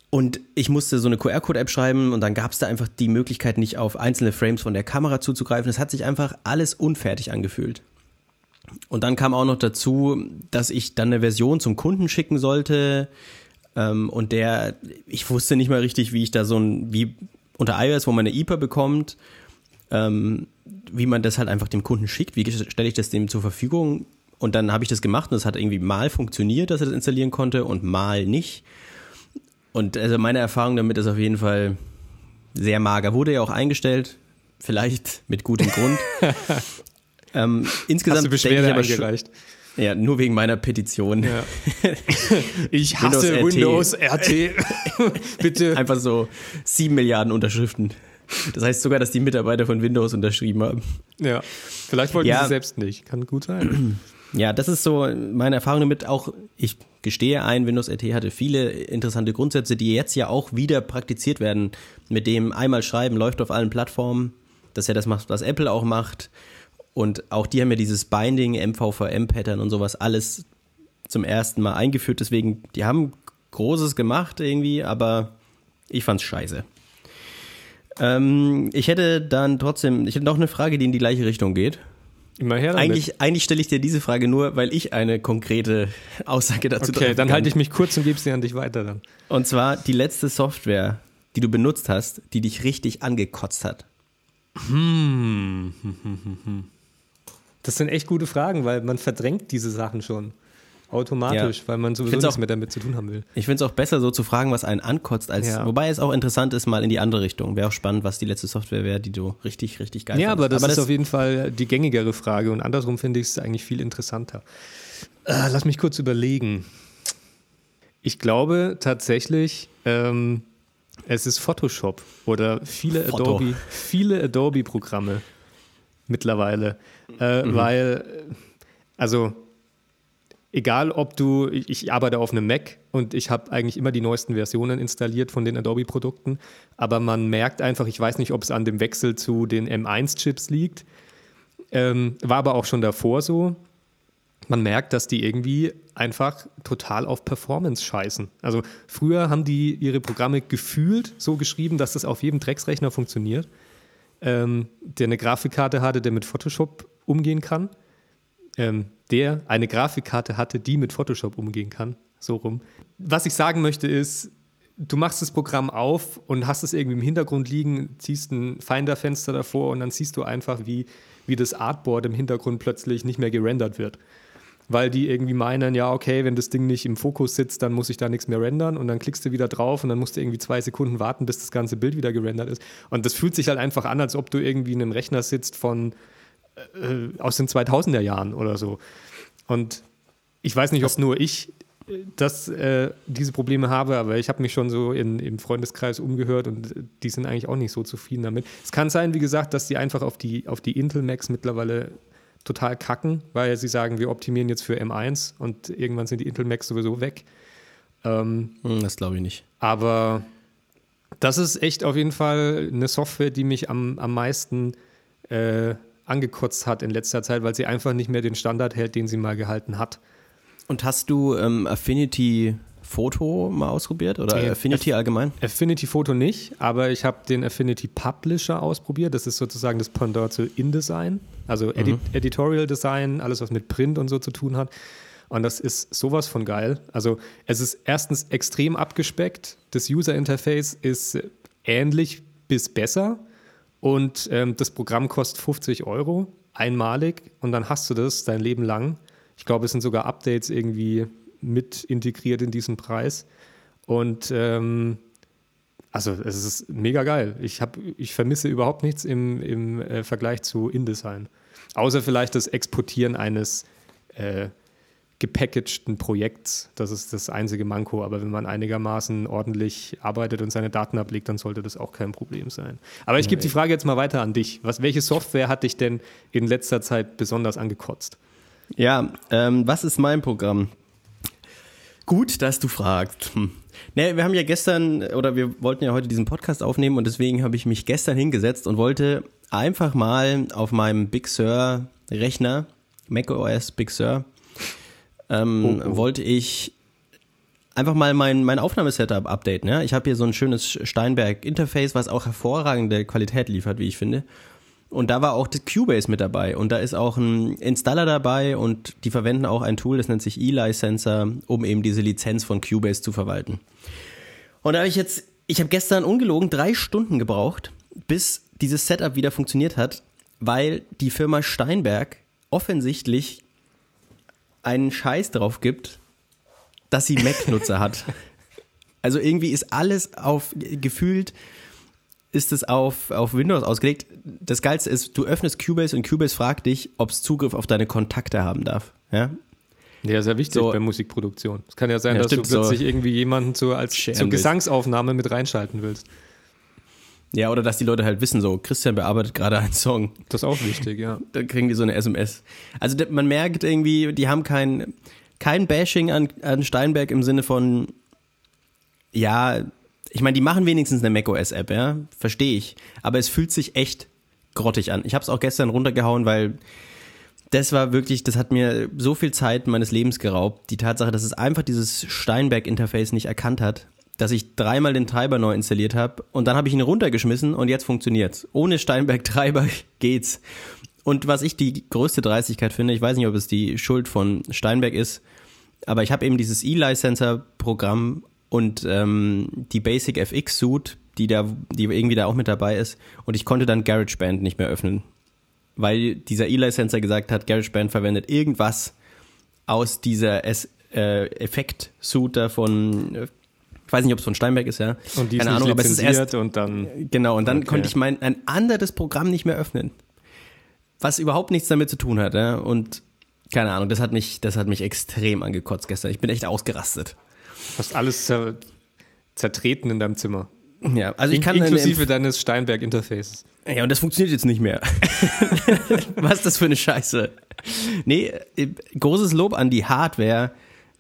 Und ich musste so eine QR-Code-App schreiben und dann gab es da einfach die Möglichkeit, nicht auf einzelne Frames von der Kamera zuzugreifen. Es hat sich einfach alles unfertig angefühlt. Und dann kam auch noch dazu, dass ich dann eine Version zum Kunden schicken sollte. Ähm, und der, ich wusste nicht mal richtig, wie ich da so ein, wie unter iOS, wo man eine IPA bekommt, ähm, wie man das halt einfach dem Kunden schickt, wie stelle ich das dem zur Verfügung und dann habe ich das gemacht und es hat irgendwie mal funktioniert, dass er das installieren konnte und mal nicht. Und also meine Erfahrung damit ist auf jeden Fall sehr mager. Wurde ja auch eingestellt, vielleicht mit gutem Grund. <laughs> ähm, insgesamt Hast du Beschwerde ich aber eingereicht? Ja, nur wegen meiner Petition. Ja. <laughs> Ich hasse Windows RT. Windows RT. <laughs> Bitte. Einfach so sieben Milliarden Unterschriften. Das heißt sogar, dass die Mitarbeiter von Windows unterschrieben haben. Ja, vielleicht wollten ja. sie selbst nicht. Kann gut sein. <clears throat> Ja, das ist so meine Erfahrung damit. Auch ich gestehe ein, Windows RT hatte viele interessante Grundsätze, die jetzt ja auch wieder praktiziert werden. Mit dem einmal schreiben läuft auf allen Plattformen. Das ist ja das, was Apple auch macht. Und auch die haben ja dieses Binding, MVVM-Pattern und sowas alles zum ersten Mal eingeführt. Deswegen, die haben Großes gemacht irgendwie, aber ich fand's scheiße. Ähm, ich hätte dann trotzdem, ich hätte noch eine Frage, die in die gleiche Richtung geht. Immer her damit. Eigentlich, eigentlich stelle ich dir diese Frage nur, weil ich eine konkrete Aussage dazu habe. Okay, dann halte ich mich kurz und gebe sie an dich weiter dann. Und zwar die letzte Software, die du benutzt hast, die dich richtig angekotzt hat. Hm. <laughs> Das sind echt gute Fragen, weil man verdrängt diese Sachen schon automatisch, ja. weil man sowieso nichts mehr damit zu tun haben will. Ich finde es auch besser, so zu fragen, was einen ankotzt, als ja. wobei es auch interessant ist, mal in die andere Richtung. Wäre auch spannend, was die letzte Software wäre, die du richtig, richtig geil Ja, aber das aber ist das auf jeden Fall die gängigere Frage und andersrum finde ich es eigentlich viel interessanter. Äh, lass mich kurz überlegen. Ich glaube tatsächlich, ähm, es ist Photoshop oder viele Foto. Adobe, viele Adobe-Programme mittlerweile, äh, mhm. weil also egal ob du, ich, ich arbeite auf einem Mac und ich habe eigentlich immer die neuesten Versionen installiert von den Adobe-Produkten, aber man merkt einfach, ich weiß nicht, ob es an dem Wechsel zu den M1-Chips liegt, ähm, war aber auch schon davor so. Man merkt, dass die irgendwie einfach total auf Performance scheißen. Also früher haben die ihre Programme gefühlt so geschrieben, dass das auf jedem Drecksrechner funktioniert, ähm, der eine Grafikkarte hatte, der mit Photoshop umgehen kann. Ähm, der eine Grafikkarte hatte, die mit Photoshop umgehen kann. So rum. Was ich sagen möchte ist, du machst das Programm auf und hast es irgendwie im Hintergrund liegen, ziehst ein Finder-Fenster davor und dann siehst du einfach, wie, wie das Artboard im Hintergrund plötzlich nicht mehr gerendert wird. Weil die irgendwie meinen, ja, okay, wenn das Ding nicht im Fokus sitzt, dann muss ich da nichts mehr rendern und dann klickst du wieder drauf und dann musst du irgendwie zwei Sekunden warten, bis das ganze Bild wieder gerendert ist. Und das fühlt sich halt einfach an, als ob du irgendwie in einem Rechner sitzt von äh, aus den 2000er Jahren oder so. Und ich weiß nicht, ob nur ich äh, das, äh, diese Probleme habe, aber ich habe mich schon so in, im Freundeskreis umgehört und die sind eigentlich auch nicht so zufrieden damit. Es kann sein, wie gesagt, dass die einfach auf die, auf die Intel Macs mittlerweile total kacken, weil sie sagen, wir optimieren jetzt für M1 und irgendwann sind die Intel Macs sowieso weg. Ähm, hm, das glaube ich nicht. Aber das ist echt auf jeden Fall eine Software, die mich am, am meisten äh, angekotzt hat in letzter Zeit, weil sie einfach nicht mehr den Standard hält, den sie mal gehalten hat. Und hast du ähm, Affinity Photo mal ausprobiert oder nee, Affinity Aff allgemein? Affinity Photo nicht, aber ich habe den Affinity Publisher ausprobiert. Das ist sozusagen das Pendant zu InDesign, also Edi mhm. Editorial Design, alles was mit Print und so zu tun hat. Und das ist sowas von geil. Also es ist erstens extrem abgespeckt. Das User Interface ist ähnlich bis besser. Und ähm, das Programm kostet 50 Euro einmalig und dann hast du das dein Leben lang. Ich glaube, es sind sogar Updates irgendwie mit integriert in diesen Preis. Und ähm, also es ist mega geil. Ich, hab, ich vermisse überhaupt nichts im, im äh, Vergleich zu InDesign. Außer vielleicht das Exportieren eines äh, gepackagten Projekts. Das ist das einzige Manko. Aber wenn man einigermaßen ordentlich arbeitet und seine Daten ablegt, dann sollte das auch kein Problem sein. Aber ich gebe die Frage jetzt mal weiter an dich. Was, welche Software hat dich denn in letzter Zeit besonders angekotzt? Ja, ähm, was ist mein Programm? Gut, dass du fragst. Hm. Ne, wir haben ja gestern oder wir wollten ja heute diesen Podcast aufnehmen und deswegen habe ich mich gestern hingesetzt und wollte einfach mal auf meinem Big Sur Rechner, macOS Big Sur, ähm, oh, oh. wollte ich einfach mal mein, mein Aufnahmesetup updaten. Ja? Ich habe hier so ein schönes Steinberg-Interface, was auch hervorragende Qualität liefert, wie ich finde. Und da war auch das Cubase mit dabei. Und da ist auch ein Installer dabei und die verwenden auch ein Tool, das nennt sich eLicenser, um eben diese Lizenz von Cubase zu verwalten. Und da habe ich jetzt, ich habe gestern ungelogen drei Stunden gebraucht, bis dieses Setup wieder funktioniert hat, weil die Firma Steinberg offensichtlich einen Scheiß drauf gibt, dass sie Mac-Nutzer hat. Also irgendwie ist alles auf gefühlt ist es auf, auf Windows ausgelegt. Das Geilste ist, du öffnest Cubase und Cubase fragt dich, ob es Zugriff auf deine Kontakte haben darf. Ja, ja, sehr wichtig so. bei Musikproduktion. Es kann ja sein, ja, dass stimmt, du plötzlich so irgendwie jemanden zur, als, zur Gesangsaufnahme mit reinschalten willst. Ja, oder dass die Leute halt wissen, so, Christian bearbeitet gerade einen Song. Das ist auch wichtig, ja. Dann kriegen die so eine SMS. Also man merkt irgendwie, die haben kein, kein Bashing an, an Steinberg im Sinne von, ja, ich meine, die machen wenigstens eine macOS-App, ja, verstehe ich. Aber es fühlt sich echt grottig an. Ich habe es auch gestern runtergehauen, weil das war wirklich, das hat mir so viel Zeit meines Lebens geraubt. Die Tatsache, dass es einfach dieses Steinberg-Interface nicht erkannt hat dass ich dreimal den Treiber neu installiert habe und dann habe ich ihn runtergeschmissen und jetzt funktioniert's. Ohne Steinberg-Treiber <laughs> geht's. Und was ich die größte Dreistigkeit finde, ich weiß nicht, ob es die Schuld von Steinberg ist, aber ich habe eben dieses E-Licenser-Programm und ähm, die Basic FX Suite, die da, die irgendwie da auch mit dabei ist, und ich konnte dann GarageBand nicht mehr öffnen. weil dieser Eli-Sensor gesagt hat, GarageBand verwendet irgendwas aus dieser S äh, Effekt-Suite von, äh, ich weiß nicht, ob es von Steinberg ist, ja. Und die Keine ist Ahnung, aber es ist erst, und dann. genau, und dann Okay. konnte ich mein, ein anderes Programm nicht mehr öffnen. Was überhaupt nichts damit zu tun hat, ja. Und keine Ahnung, das hat mich, das hat mich extrem angekotzt gestern. Ich bin echt ausgerastet. Hast alles zer zertreten in deinem Zimmer. Ja, also ich kann Inklusive deines Steinberg-Interfaces. Ja, und das funktioniert jetzt nicht mehr. <laughs> was ist das für eine Scheiße? Nee, äh, großes Lob an die Hardware.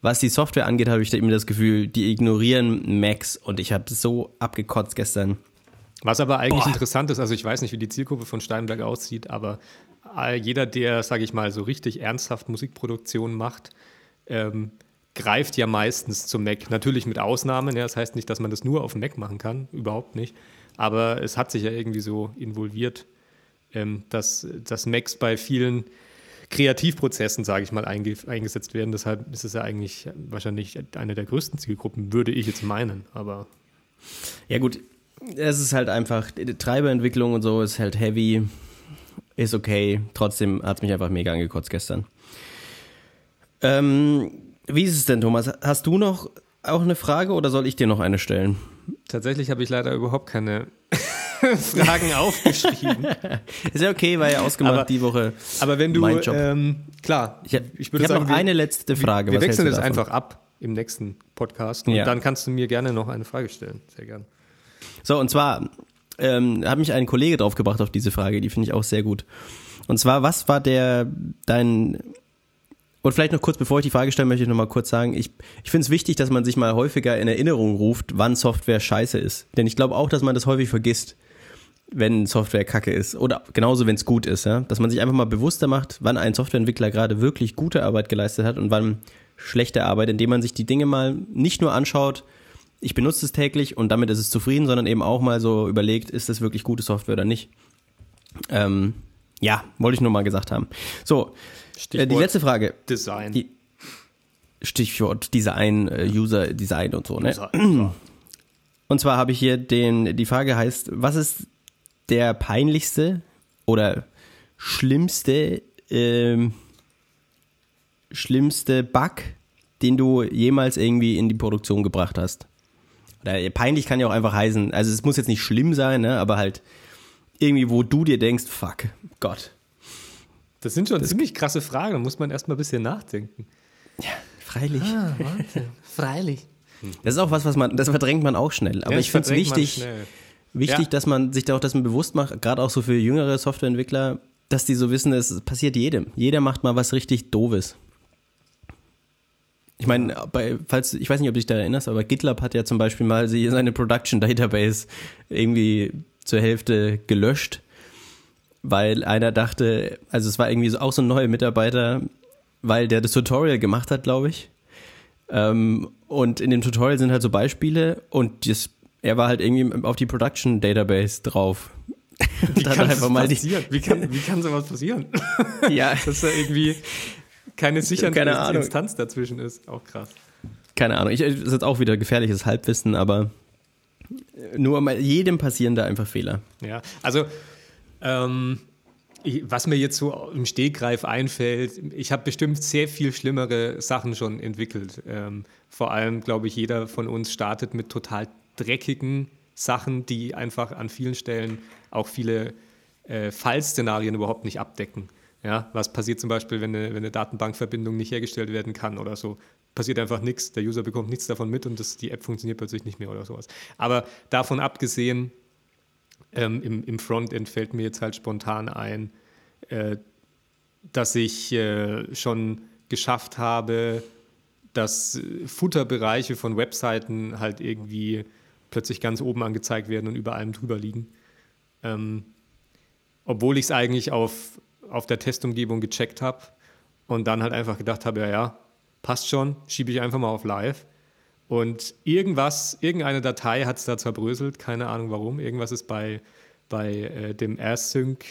Was die Software angeht, habe ich da immer das Gefühl, die ignorieren Macs und ich habe so abgekotzt gestern. Was aber eigentlich Boah. interessant ist, also ich weiß nicht, wie die Zielgruppe von Steinberg aussieht, aber jeder, der, sage ich mal, so richtig ernsthaft Musikproduktion macht, ähm, greift ja meistens zum Mac. Natürlich mit Ausnahmen, ja, das heißt nicht, dass man das nur auf dem Mac machen kann, überhaupt nicht. Aber es hat sich ja irgendwie so involviert, ähm, dass, dass Macs bei vielen Kreativprozessen, sage ich mal, einge eingesetzt werden. Deshalb ist es ja eigentlich wahrscheinlich eine der größten Zielgruppen, würde ich jetzt meinen. Aber Ja gut, es ist halt einfach, Treiberentwicklung und so ist halt heavy, ist okay. Trotzdem hat es mich einfach mega angekotzt gestern. Ähm, wie ist es denn, Thomas? Hast du noch auch eine Frage oder soll ich dir noch eine stellen? Tatsächlich habe ich leider überhaupt keine <laughs> Fragen aufgeschrieben. <laughs> Ist ja okay, war ja ausgemacht Aber- die Woche. Aber wenn du, ähm, klar, Ich, ich ich, würde habe sagen, noch wir, eine letzte Frage. wir Was wechseln das davon? einfach ab im nächsten Podcast. Und Ja. dann kannst du mir gerne noch eine Frage stellen. Sehr gern. So, und zwar ähm, hat mich ein Kollege draufgebracht auf diese Frage, die finde ich auch sehr gut. Und zwar, was war der, dein, und vielleicht noch kurz, bevor ich die Frage stelle, möchte ich noch mal kurz sagen, ich, ich finde es wichtig, dass man sich mal häufiger in Erinnerung ruft, wann Software scheiße ist. Denn ich glaube auch, dass man das häufig vergisst, wenn Software kacke ist. Oder genauso, wenn es gut ist. Ja? Dass man sich einfach mal bewusster macht, wann ein Softwareentwickler gerade wirklich gute Arbeit geleistet hat und wann schlechte Arbeit, indem man sich die Dinge mal nicht nur anschaut, ich benutze es täglich und damit ist es zufrieden, sondern eben auch mal so überlegt, ist das wirklich gute Software oder nicht. Ähm, ja, wollte ich nur mal gesagt haben. So, äh, die letzte Frage. Design. Die Stichwort Design, äh, User Design und so, ne? Design. <clears throat> Und zwar habe ich hier den, die Frage heißt, was ist der peinlichste oder schlimmste, ähm, schlimmste Bug, den du jemals irgendwie in die Produktion gebracht hast? Oder peinlich kann ja auch einfach heißen, also es muss jetzt nicht schlimm sein, ne, aber halt irgendwie, wo du dir denkst, fuck, Gott. Das sind schon ziemlich krasse Fragen. Da muss man erstmal ein bisschen nachdenken. Freilich. Freilich. Das ist auch was, was man, das verdrängt man auch schnell. Aber Ja, ich finde es wichtig, wichtig, Ja. dass man sich da auch das bewusst macht, gerade auch so für jüngere Softwareentwickler, dass die so wissen, es passiert jedem. Jeder macht mal was richtig Doofes. Ich meine, bei, falls, ich weiß nicht, ob du dich da erinnerst, aber GitLab hat ja zum Beispiel mal seine Production Database irgendwie zur Hälfte gelöscht, weil einer dachte, also es war irgendwie so, auch so ein neuer Mitarbeiter, weil der das Tutorial gemacht hat, glaube ich. Ähm, und in dem Tutorial sind halt so Beispiele und das, er war halt irgendwie auf die Production Database drauf. <laughs> Wie kann einfach mal passieren? Wie kann, wie kann sowas passieren? <laughs> Ja, Dass da irgendwie keine sichere Keine. Instanz dazwischen ist. Auch krass. keine Ahnung. Ich, das ist jetzt auch wieder gefährliches Halbwissen, aber nur mal jedem passieren da einfach Fehler. Ja, also ähm, was mir jetzt so im Stegreif einfällt, ich habe bestimmt sehr viel schlimmere Sachen schon entwickelt. Ähm, vor allem, glaube ich, jeder von uns startet mit total dreckigen Sachen, die einfach an vielen Stellen auch viele äh, Fallszenarien überhaupt nicht abdecken. Ja, was passiert zum Beispiel, wenn eine, wenn eine Datenbankverbindung nicht hergestellt werden kann oder so? Passiert einfach nichts, der User bekommt nichts davon mit und das, die App funktioniert plötzlich nicht mehr oder sowas. Aber davon abgesehen, ähm, im, im Frontend fällt mir jetzt halt spontan ein, äh, dass ich äh, schon geschafft habe, dass Futterbereiche von Webseiten halt irgendwie plötzlich ganz oben angezeigt werden und über allem drüber liegen. Ähm, obwohl ich es eigentlich auf, auf der Testumgebung gecheckt habe und dann halt einfach gedacht habe, ja, ja, passt schon, schiebe ich einfach mal auf Live. Und irgendwas, irgendeine Datei hat es da zerbröselt, keine Ahnung warum. Irgendwas ist bei, bei äh, dem AirSync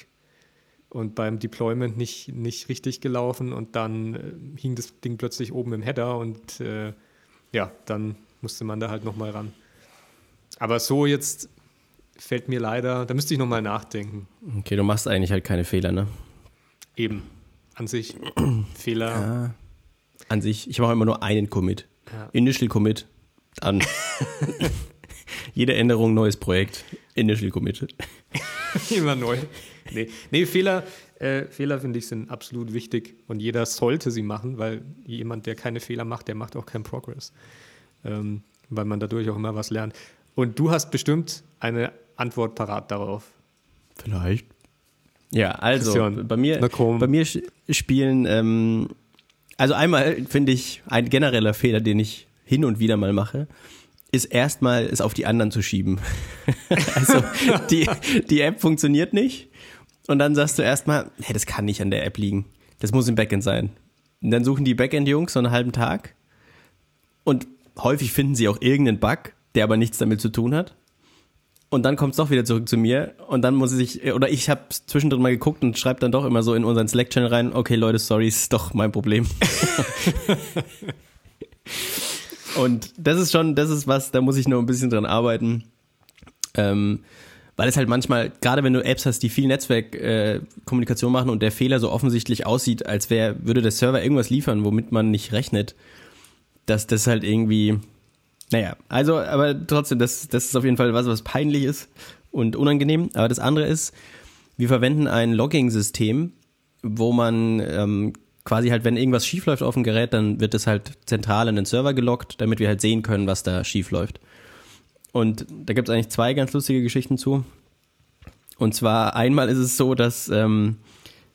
und beim Deployment nicht, nicht richtig gelaufen und dann äh, hing das Ding plötzlich oben im Header und äh, ja, dann musste man da halt nochmal ran. Aber so jetzt fällt mir leider, da müsste ich nochmal nachdenken. Okay, du machst eigentlich halt keine Fehler, ne? Eben. An sich <clears throat> Fehler. Ja. An sich, ich mache immer nur einen Commit. Ja. Initial Commit an. <laughs> Jede Änderung, neues Projekt. Initial Commit. <laughs> Immer neu. Nee, nee Fehler, äh, Fehler finde ich sind absolut wichtig und jeder sollte sie machen, weil jemand, der keine Fehler macht, der macht auch keinen Progress. Ähm, weil man dadurch auch immer was lernt. Und du hast bestimmt eine Antwort parat darauf. Vielleicht. Ja, also Christian, bei mir, bei mir spielen, ähm, also einmal finde ich ein genereller Fehler, den ich hin und wieder mal mache, ist erstmal es auf die anderen zu schieben. <laughs> also die, die App funktioniert nicht und dann sagst du erstmal, hey, das kann nicht an der App liegen. Das muss im Backend sein. Und dann suchen die Backend-Jungs so einen halben Tag und häufig finden sie auch irgendeinen Bug, der aber nichts damit zu tun hat. Und dann kommt es doch wieder zurück zu mir und dann muss ich, oder ich habe zwischendrin mal geguckt und schreibe dann doch immer so in unseren Slack-Channel rein, okay Leute, sorry, ist doch mein Problem. <laughs> <laughs> und das ist schon, das ist was, da muss ich noch ein bisschen dran arbeiten. Ähm, weil es halt manchmal, gerade wenn du Apps hast, die viel Netzwerkkommunikation äh, machen und der Fehler so offensichtlich aussieht, als wäre, würde der Server irgendwas liefern, womit man nicht rechnet, dass das halt irgendwie, naja, also, aber trotzdem, das, das ist auf jeden Fall was, was peinlich ist und unangenehm. Aber das andere ist, wir verwenden ein Logging-System, wo man ähm, quasi halt, wenn irgendwas schiefläuft auf dem Gerät, dann wird es halt zentral in den Server geloggt, damit wir halt sehen können, was da schiefläuft. Und da gibt es eigentlich zwei ganz lustige Geschichten zu. Und zwar einmal ist es so, dass ähm,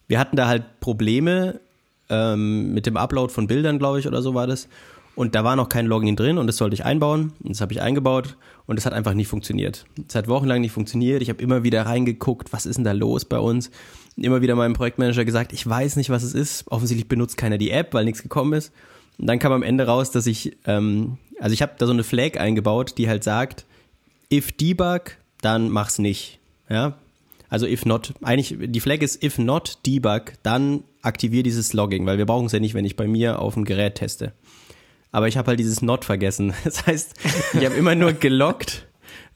wir hatten da halt Probleme ähm, mit dem Upload von Bildern, glaube ich, oder so war das. Und da war noch kein Login drin und das sollte ich einbauen. Und das habe ich eingebaut und es hat einfach nicht funktioniert. Es hat wochenlang nicht funktioniert. Ich habe immer wieder reingeguckt, was ist denn da los bei uns? Immer wieder meinem Projektmanager gesagt, ich weiß nicht, was es ist. Offensichtlich benutzt keiner die App, weil nichts gekommen ist. Und dann kam am Ende raus, dass ich, ähm, also ich habe da so eine Flag eingebaut, die halt sagt, if debug, dann mach's nicht. Ja, also if not, eigentlich die Flag ist if not debug, dann aktiviere dieses Logging, weil wir brauchen es ja nicht, wenn ich bei mir auf dem Gerät teste. Aber ich habe halt dieses not vergessen. <laughs> Das heißt, ich habe immer nur geloggt,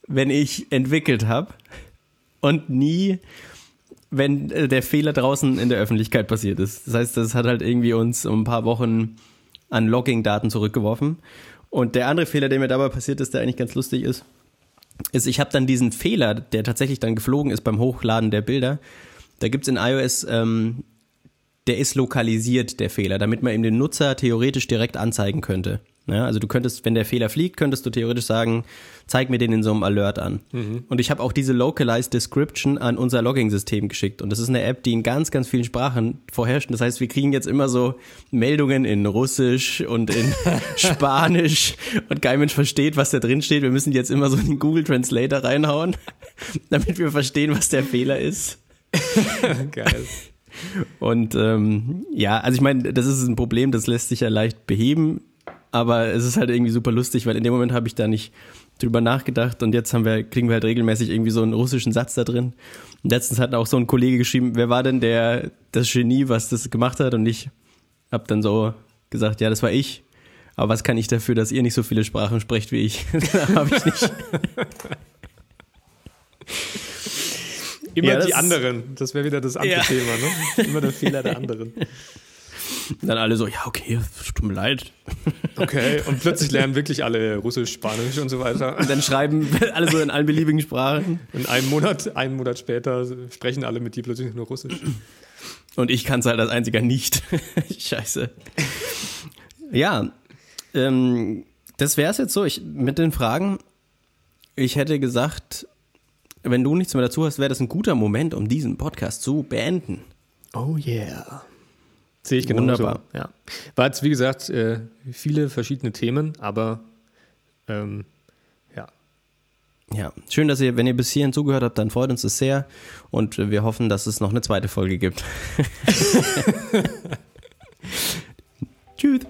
wenn ich entwickelt habe und nie, wenn äh, der Fehler draußen in der Öffentlichkeit passiert ist. Das heißt, das hat halt irgendwie uns um ein paar Wochen an Logging-Daten zurückgeworfen. Und der andere Fehler, der mir dabei passiert ist, der eigentlich ganz lustig ist, ist, ich habe dann diesen Fehler, der tatsächlich dann geflogen ist beim Hochladen der Bilder. Da gibt's in iOS, ähm, der ist lokalisiert, der Fehler, damit man ihm den Nutzer theoretisch direkt anzeigen könnte. Ja, also du könntest, wenn der Fehler fliegt, könntest du theoretisch sagen, zeig mir den in so einem Alert an. Und ich habe auch diese Localized Description an unser Logging-System geschickt. Und das ist eine App, die in ganz, ganz vielen Sprachen vorherrscht. Das heißt, wir kriegen jetzt immer so Meldungen in Russisch und in <laughs> Spanisch und kein Mensch versteht, was da drin steht. Wir müssen jetzt immer so in den Google Translator reinhauen, <laughs> damit wir verstehen, was der Fehler ist. <laughs> Geil. Und ähm, ja, also ich meine, das ist ein Problem, das lässt sich ja leicht beheben, aber es ist halt irgendwie super lustig, weil in dem Moment habe ich da nicht drüber nachgedacht und jetzt haben wir, kriegen wir halt regelmäßig irgendwie so einen russischen Satz da drin. Und letztens hat auch so ein Kollege geschrieben, wer war denn der das Genie, was das gemacht hat? Und ich habe dann so gesagt, ja, das war ich. Aber was kann ich dafür, dass ihr nicht so viele Sprachen sprecht wie ich? <laughs> habe ich nicht. Immer Ja, die anderen. Das wäre wieder das andere Ja. Thema, ne? Immer der Fehler der anderen. <laughs> Und dann alle so, ja, okay, tut mir leid. Okay, und plötzlich lernen wirklich alle Russisch, Spanisch und so weiter. Und dann schreiben <laughs> alle so in allen beliebigen Sprachen. In einem Monat, einen Monat später sprechen alle mit dir plötzlich nur Russisch. Und ich kann es halt als einziger nicht. <laughs> Scheiße. Ja, ähm, das wäre es jetzt so. Ich, mit den Fragen, ich hätte gesagt, wenn du nichts mehr dazu hast, wäre das ein guter Moment, um diesen Podcast zu beenden. Oh yeah. Sehe ich genau Wunderbar, so. ja. War jetzt, wie gesagt, äh, viele verschiedene Themen, aber ähm, ja. Ja, schön, dass ihr, wenn ihr bis hierhin zugehört habt, dann freut uns das sehr und wir hoffen, dass es noch eine zweite Folge gibt. <laughs> <laughs> Tschüss.